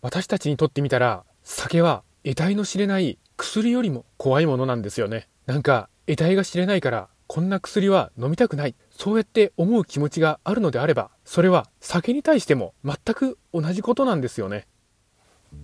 私たちにとってみたら、酒は得体の知れない薬よりも怖いものなんですよね。なんか、得体が知れないから、こんな薬は飲みたくない。そうやって思う気持ちがあるのであれば、それは酒に対しても全く同じことなんですよね。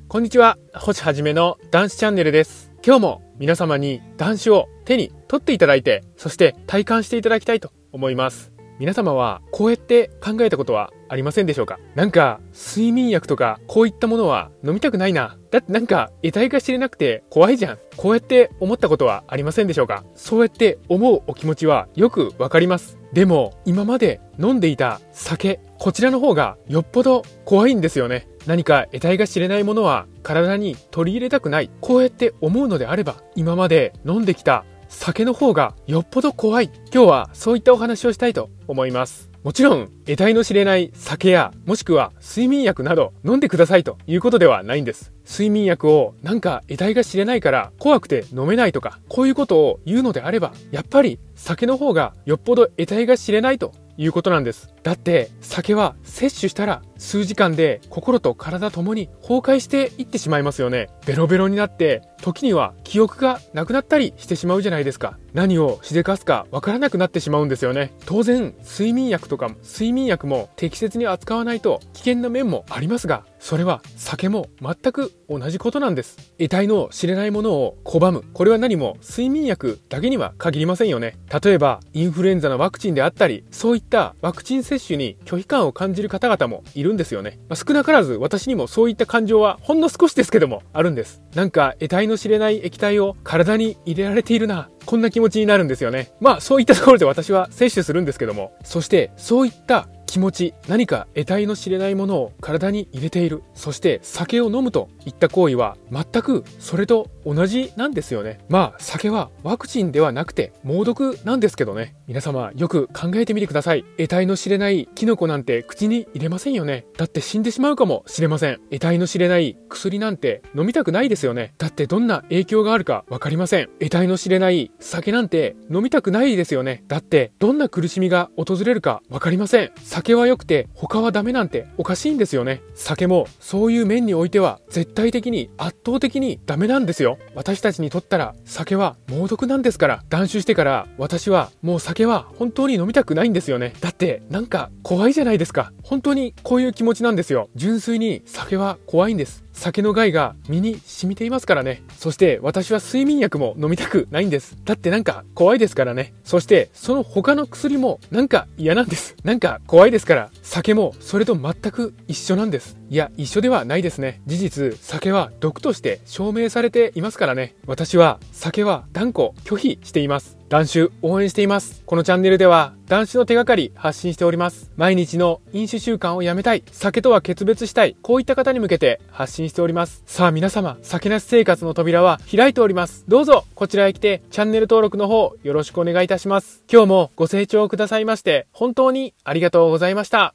こんにちは、星はじめの男子チャンネルです。今日も皆様に男子を手に取っていただいて、そして体感していただきたいと思います。皆様はこうやって考えたことはありませんでしょうか？なんか睡眠薬とかこういったものは飲みたくないな？だってなんか得体が知れなくて怖いじゃん。こうやって思ったことはありませんでしょうか？そうやって思うお気持ちはよくわかります。でも今まで飲んでいた酒、こちらの方がよっぽど怖いんですよね。何か得体が知れないものは体に取り入れたくない。こうやって思うのであれば今まで飲んできた酒の方がよっぽど怖い。今日はそういったお話をしたいと思います。もちろん、得体の知れない酒や、もしくは睡眠薬など飲んでくださいということではないんです。睡眠薬をなんか得体が知れないから怖くて飲めないとか、こういうことを言うのであれば、やっぱり酒の方がよっぽど得体が知れないということなんです。だって酒は摂取したら数時間で心と体ともに崩壊していってしまいますよね。ベロベロになって時には記憶がなくなったりしてしまうじゃないですか。何をしでかすかわからなくなってしまうんですよね。当然睡眠薬とか睡眠薬も適切に扱わないと危険な面もありますが、それは酒も全く同じことなんです。得体の知れないものを拒む。これは何も睡眠薬だけには限りませんよね。例えばインフルエンザのワクチンであったり、そういったワクチン接種に拒否感を感じる方々もいるんですよね。まあ、少なからず私にもそういった感情はほんの少しですけどもあるんです。なんか得体の知れない液体を体に入れられているな。こんな気持ちになるんですよね。まあそういったところで私は摂取するんですけども、そしてそういった気持ち、何か得体の知れないものを体に入れている。そして酒を飲むといった行為は全くそれと同じなんですよね。まあ酒はワクチンではなくて猛毒なんですけどね。皆様よく考えてみてください。得体の知れないキノコなんて口に入れませんよね。だって死んでしまうかもしれません。得体の知れない薬なんて飲みたくないですよね。だってどんな影響があるかわかりません。得体の知れない酒なんて飲みたくないですよね。だってどんな苦しみが訪れるかわかりません。酒は良くて他はダメなんておかしいんですよね。酒もそういう面においては絶対的に圧倒的にダメなんですよ。私たちにとったら酒は猛毒なんですから、断酒してから私はもう酒は本当に飲みたくないんですよね。だってなんか怖いじゃないですか。本当にこういう気持ちなんですよ。純粋に酒は怖いんです。酒の害が身に染みていますからね。そして私は睡眠薬も飲みたくないんです。だってなんか怖いですからね。そしてその他の薬もなんか嫌なんです。なんか怖いですから、酒もそれと全く一緒なんです。いや、一緒ではないですね。事実、酒は毒として証明されていますからね。私は酒は断固拒否しています。男子応援しています。このチャンネルでは男子の手がかり発信しております。毎日の飲酒習慣をやめたい、酒とは決別したい、こういった方に向けて発信しております。さあ皆様、酒なし生活の扉は開いております。どうぞこちらへ来てチャンネル登録の方よろしくお願いいたします。今日もご清聴くださいまして本当にありがとうございました。